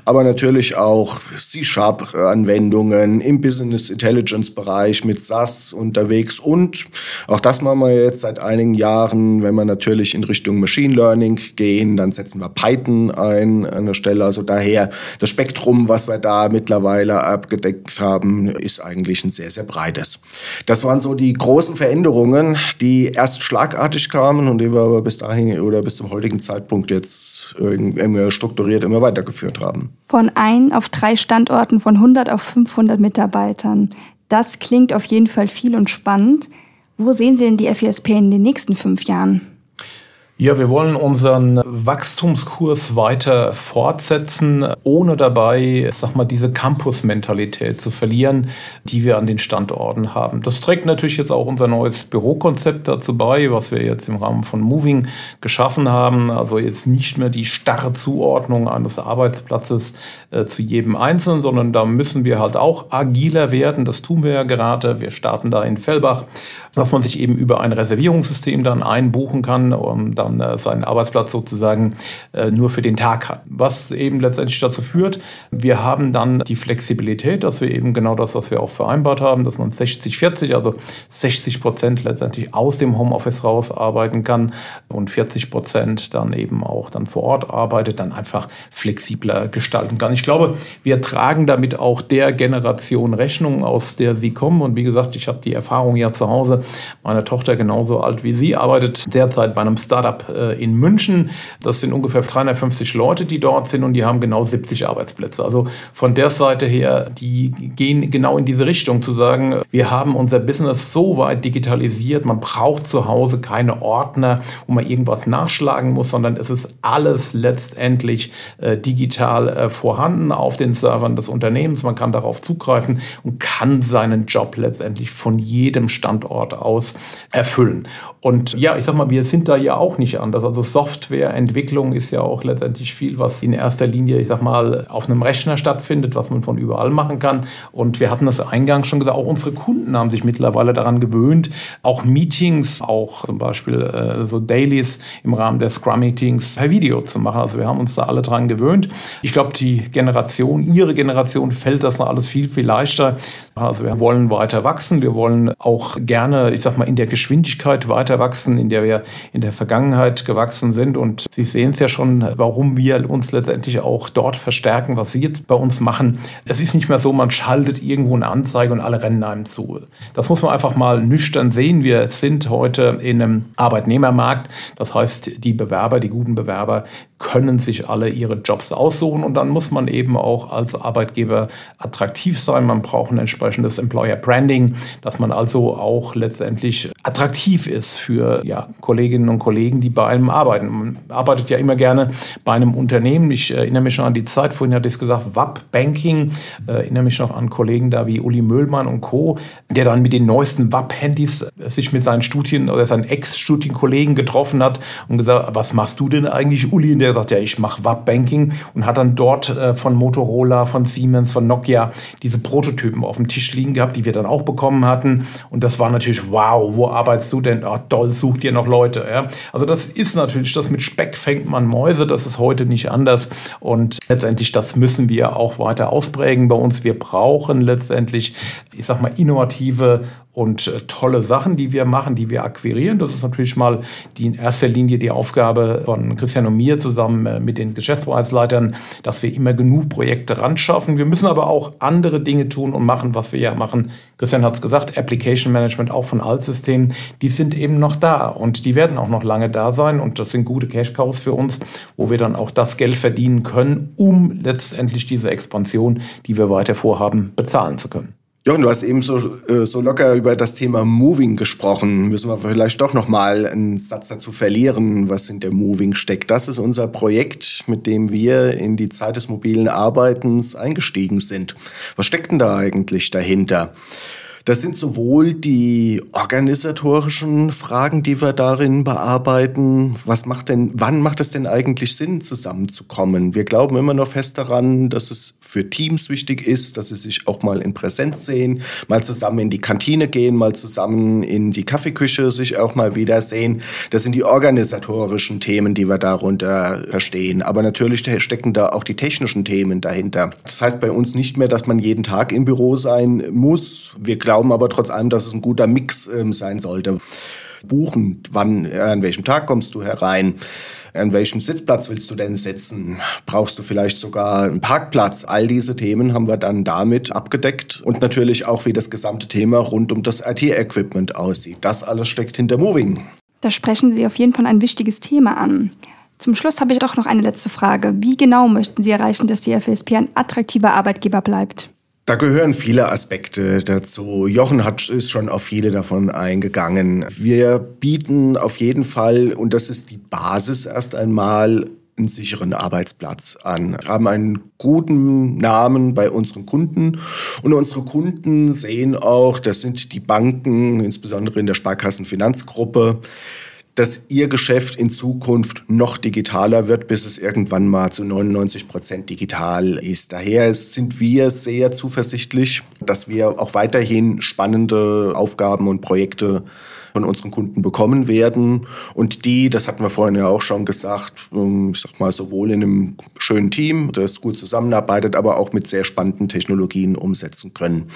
Speaker 4: aber natürlich auch C-Sharp-Anwendungen im Business Intelligence-Bereich mit SAS unterwegs und auch das machen wir jetzt seit einigen Jahren, wenn wir natürlich in Richtung Machine Learning gehen, dann setzen wir Python ein an der Stelle. Also daher das Spektrum, was wir da mittlerweile abgedeckt haben, ist eigentlich ein sehr, sehr breites beides. Das waren so die großen Veränderungen, die erst schlagartig kamen und die wir aber bis dahin oder bis zum heutigen Zeitpunkt jetzt immer strukturiert immer weitergeführt haben.
Speaker 2: Von ein auf drei Standorten, von 100 auf 500 Mitarbeitern. Das klingt auf jeden Fall viel und spannend. Wo sehen Sie denn die FESP in den nächsten fünf Jahren?
Speaker 3: Ja, wir wollen unseren Wachstumskurs weiter fortsetzen, ohne dabei, sag mal, diese Campus-Mentalität zu verlieren, die wir an den Standorten haben. Das trägt natürlich jetzt auch unser neues Bürokonzept dazu bei, was wir jetzt im Rahmen von Moving geschaffen haben. Also jetzt nicht mehr die starre Zuordnung eines Arbeitsplatzes äh, zu jedem Einzelnen, sondern da müssen wir halt auch agiler werden. Das tun wir ja gerade. Wir starten da in Fellbach, dass man sich eben über ein Reservierungssystem dann einbuchen kann, um dann äh, seinen Arbeitsplatz sozusagen äh, nur für den Tag hat. Was eben letztendlich dazu führt, wir haben dann die Flexibilität, dass wir eben genau das, was wir auch vereinbart haben, dass man 60-40, also 60 Prozent letztendlich aus dem Homeoffice raus arbeiten kann und 40 Prozent dann eben auch dann vor Ort arbeitet, dann einfach flexibler gestalten kann. Ich glaube, wir tragen damit auch der Generation Rechnung, aus der Sie kommen. Und wie gesagt, ich habe die Erfahrung ja zu Hause. Meine Tochter genauso alt wie Sie arbeitet derzeit bei einem Startup Startup äh, in München. Das sind ungefähr 350 Leute, die dort sind und die haben genau 70 Arbeitsplätze. Also von der Seite her, die gehen genau in diese Richtung zu sagen, wir haben unser Business so weit digitalisiert, man braucht zu Hause keine Ordner, wo man irgendwas nachschlagen muss, sondern es ist alles letztendlich äh, digital äh, vorhanden auf den Servern des Unternehmens. Man kann darauf zugreifen und kann seinen Job letztendlich von jedem Standort aus erfüllen. Und ja, ich sag mal, wir sind da ja auch nicht nicht anders. Also Softwareentwicklung ist ja auch letztendlich viel, was in erster Linie, ich sag mal, auf einem Rechner stattfindet, was man von überall machen kann. Und wir hatten das eingangs schon gesagt, auch unsere Kunden haben sich mittlerweile daran gewöhnt, auch Meetings, auch zum Beispiel äh, so Dailies im Rahmen der Scrum-Meetings per Video zu machen. Also wir haben uns da alle daran gewöhnt. Ich glaube, die Generation, ihre Generation fällt das noch alles viel, viel leichter. Also wir wollen weiter wachsen. Wir wollen auch gerne, ich sag mal, in der Geschwindigkeit weiter wachsen, in der wir in der Vergangenheit Vergangenheit gewachsen sind. Und Sie sehen es ja schon, warum wir uns letztendlich auch dort verstärken, was Sie jetzt bei uns machen. Es ist nicht mehr so, man schaltet irgendwo eine Anzeige und alle rennen einem zu. Das muss man einfach mal nüchtern sehen. Wir sind heute in einem Arbeitnehmermarkt. Das heißt, die Bewerber, die guten Bewerber, können sich alle ihre Jobs aussuchen und dann muss man eben auch als Arbeitgeber attraktiv sein. Man braucht ein entsprechendes Employer Branding, dass man also auch letztendlich attraktiv ist für ja, Kolleginnen und Kollegen, die bei einem arbeiten. Man arbeitet ja immer gerne bei einem Unternehmen. Ich erinnere mich schon an die Zeit, vorhin hatte ich es gesagt, WAP Banking, ich erinnere mich noch an Kollegen da wie Uli Möhlmann und Co., der dann mit den neuesten WAP-Handys sich mit seinen Studien oder seinen Ex-Studienkollegen getroffen hat und gesagt, was machst du denn eigentlich, Uli? Und der sagt, ja, ich mache WAP-Banking und hat dann dort äh, von Motorola, von Siemens, von Nokia diese Prototypen auf dem Tisch liegen gehabt, die wir dann auch bekommen hatten. Und das war natürlich, wow, wo arbeitest du denn? Ach, toll, such dir noch Leute. Ja? Also das ist natürlich, das mit Speck fängt man Mäuse, das ist heute nicht anders. Und letztendlich, das müssen wir auch weiter ausprägen bei uns. Wir brauchen letztendlich, ich sag mal, innovative und äh, tolle Sachen, die wir machen, die wir akquirieren. Das ist natürlich mal die in erster Linie die Aufgabe von Christian und mir zusammen äh, mit den Geschäftsbereichsleitern, dass wir immer genug Projekte ran schaffen. Wir müssen aber auch andere Dinge tun und machen, was wir ja machen. Christian hat es gesagt, Application Management auch von Altsystemen, die sind eben noch da und die werden auch noch lange da sein und das sind gute Cash Cows für uns, wo wir dann auch das Geld verdienen können, um letztendlich diese Expansion, die wir weiter vorhaben, bezahlen zu können.
Speaker 4: Jochen, du hast eben so, äh, so locker über das Thema Moving gesprochen. Müssen wir vielleicht doch noch mal einen Satz dazu verlieren, was hinter Moving steckt. Das ist unser Projekt, mit dem wir in die Zeit des mobilen Arbeitens eingestiegen sind. Was steckt denn da eigentlich dahinter? Das sind sowohl die organisatorischen Fragen, die wir darin bearbeiten. Was macht denn, wann macht es denn eigentlich Sinn, zusammenzukommen? Wir glauben immer noch fest daran, dass es für Teams wichtig ist, dass sie sich auch mal in Präsenz sehen, mal zusammen in die Kantine gehen, mal zusammen in die Kaffeeküche sich auch mal wiedersehen. Das sind die organisatorischen Themen, die wir darunter verstehen. Aber natürlich stecken da auch die technischen Themen dahinter. Das heißt bei uns nicht mehr, dass man jeden Tag im Büro sein muss. Wir glauben, glauben aber trotz allem, dass es ein guter Mix ähm, sein sollte. Buchen, wann, äh, an welchem Tag kommst du herein? An welchem Sitzplatz willst du denn sitzen? Brauchst du vielleicht sogar einen Parkplatz? All diese Themen haben wir dann damit abgedeckt und natürlich auch, wie das gesamte Thema rund um das IT-Equipment aussieht. Das alles steckt hinter Moving.
Speaker 2: Da sprechen Sie auf jeden Fall ein wichtiges Thema an. Zum Schluss habe ich doch noch eine letzte Frage. Wie genau möchten Sie erreichen, dass die FSP ein attraktiver Arbeitgeber bleibt?
Speaker 4: Da gehören viele Aspekte dazu. Jochen hat, ist schon auf viele davon eingegangen. Wir bieten auf jeden Fall, und das ist die Basis erst einmal, einen sicheren Arbeitsplatz an, Wir haben einen guten Namen bei unseren Kunden und unsere Kunden sehen auch, das sind die Banken, insbesondere in der Sparkassenfinanzgruppe, dass ihr Geschäft in Zukunft noch digitaler wird, bis es irgendwann mal zu 99 Prozent digital ist. Daher sind wir sehr zuversichtlich, dass wir auch weiterhin spannende Aufgaben und Projekte von unseren Kunden bekommen werden und die, das hatten wir vorhin ja auch schon gesagt, ähm, ich sag mal sowohl in einem schönen Team, das gut zusammenarbeitet, aber auch mit sehr spannenden Technologien umsetzen können.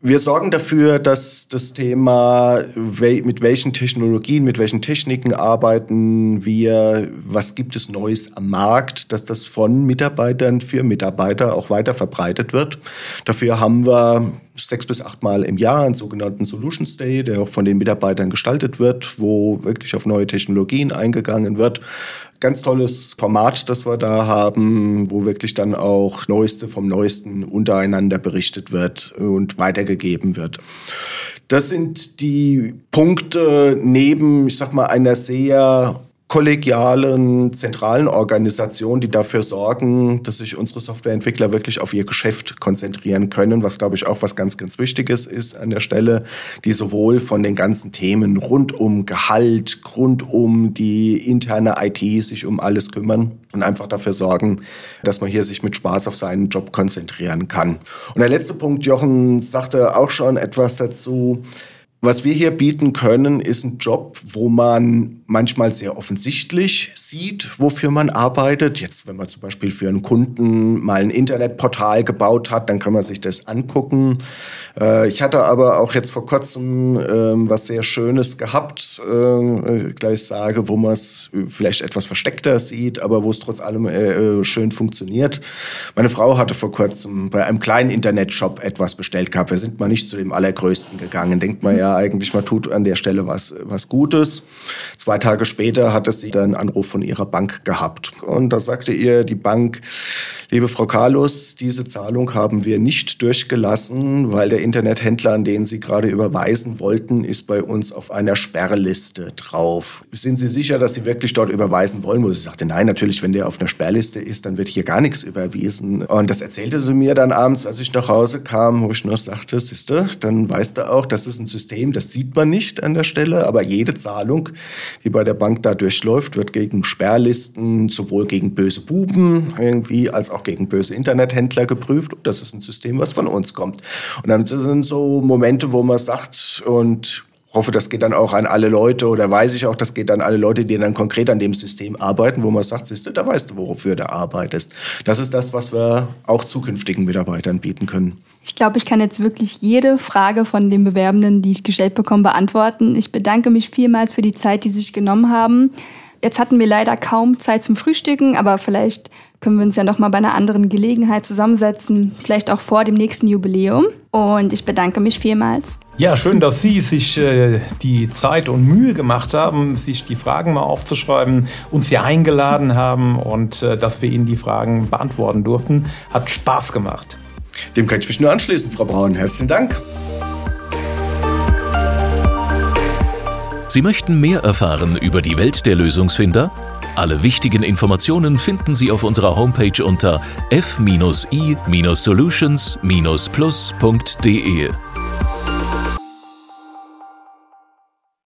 Speaker 4: Wir sorgen dafür, dass das Thema, mit welchen Technologien, mit welchen Techniken arbeiten wir, was gibt es Neues am Markt, dass das von Mitarbeitern für Mitarbeiter auch weiter verbreitet wird. Dafür haben wir sechs bis acht Mal im Jahr einen sogenannten Solutions Day, der auch von den Mitarbeitern gestaltet wird, wo wirklich auf neue Technologien eingegangen wird ganz tolles Format, das wir da haben, wo wirklich dann auch Neueste vom Neuesten untereinander berichtet wird und weitergegeben wird. Das sind die Punkte neben, ich sag mal, einer sehr kollegialen, zentralen Organisationen, die dafür sorgen, dass sich unsere Softwareentwickler wirklich auf ihr Geschäft konzentrieren können, was, glaube ich, auch was ganz, ganz Wichtiges ist an der Stelle, die sowohl von den ganzen Themen rund um Gehalt, rund um die interne IT sich um alles kümmern und einfach dafür sorgen, dass man hier sich mit Spaß auf seinen Job konzentrieren kann. Und der letzte Punkt, Jochen sagte auch schon etwas dazu, was wir hier bieten können, ist ein Job, wo man manchmal sehr offensichtlich sieht, wofür man arbeitet. Jetzt, wenn man zum Beispiel für einen Kunden mal ein Internetportal gebaut hat, dann kann man sich das angucken. Äh, ich hatte aber auch jetzt vor kurzem ähm, was sehr Schönes gehabt, äh, gleich sage, wo man es vielleicht etwas versteckter sieht, aber wo es trotz allem äh, schön funktioniert. Meine Frau hatte vor kurzem bei einem kleinen Internetshop etwas bestellt gehabt. Wir sind mal nicht zu dem allergrößten gegangen. Denkt man ja, eigentlich, man tut an der Stelle was, was Gutes. Zwei Tage später hatte sie dann einen Anruf von ihrer Bank gehabt. Und da sagte ihr die Bank, liebe Frau Carlos, diese Zahlung haben wir nicht durchgelassen, weil der Internethändler, an den Sie gerade überweisen wollten, ist bei uns auf einer Sperrliste drauf. Sind Sie sicher, dass Sie wirklich dort überweisen wollen? Wo sie sagte, nein, natürlich, wenn der auf einer Sperrliste ist, dann wird hier gar nichts überwiesen. Und das erzählte sie mir dann abends, als ich nach Hause kam, wo ich nur sagte, siehste, dann weißt du auch, das ist ein System, das sieht man nicht an der Stelle, aber jede Zahlung, die bei der Bank da durchläuft, wird gegen Sperrlisten, sowohl gegen böse Buben irgendwie, als auch gegen böse Internethändler geprüft. Und das ist ein System, was von uns kommt. Und dann sind so Momente, wo man sagt, und hoffe, das geht dann auch an alle Leute oder weiß ich auch, das geht an alle Leute, die dann konkret an dem System arbeiten, wo man sagt, siehst du, da weißt du, wofür du arbeitest. Das ist das, was wir auch zukünftigen Mitarbeitern bieten können.
Speaker 2: Ich glaube, ich kann jetzt wirklich jede Frage von den Bewerbenden, die ich gestellt bekomme, beantworten. Ich bedanke mich vielmals für die Zeit, die Sie sich genommen haben. Jetzt hatten wir leider kaum Zeit zum Frühstücken, aber vielleicht können wir uns ja noch mal bei einer anderen Gelegenheit zusammensetzen, vielleicht auch vor dem nächsten Jubiläum. Und ich bedanke mich vielmals.
Speaker 3: Ja, schön, dass Sie sich äh, die Zeit und Mühe gemacht haben, sich die Fragen mal aufzuschreiben, uns hier eingeladen haben und äh, dass wir Ihnen die Fragen beantworten durften. Hat Spaß gemacht.
Speaker 4: Dem kann ich mich nur anschließen, Frau Braun. Herzlichen Dank.
Speaker 1: Sie möchten mehr erfahren über die Welt der Lösungsfinder? Alle wichtigen Informationen finden Sie auf unserer Homepage unter f-i-solutions-plus.de.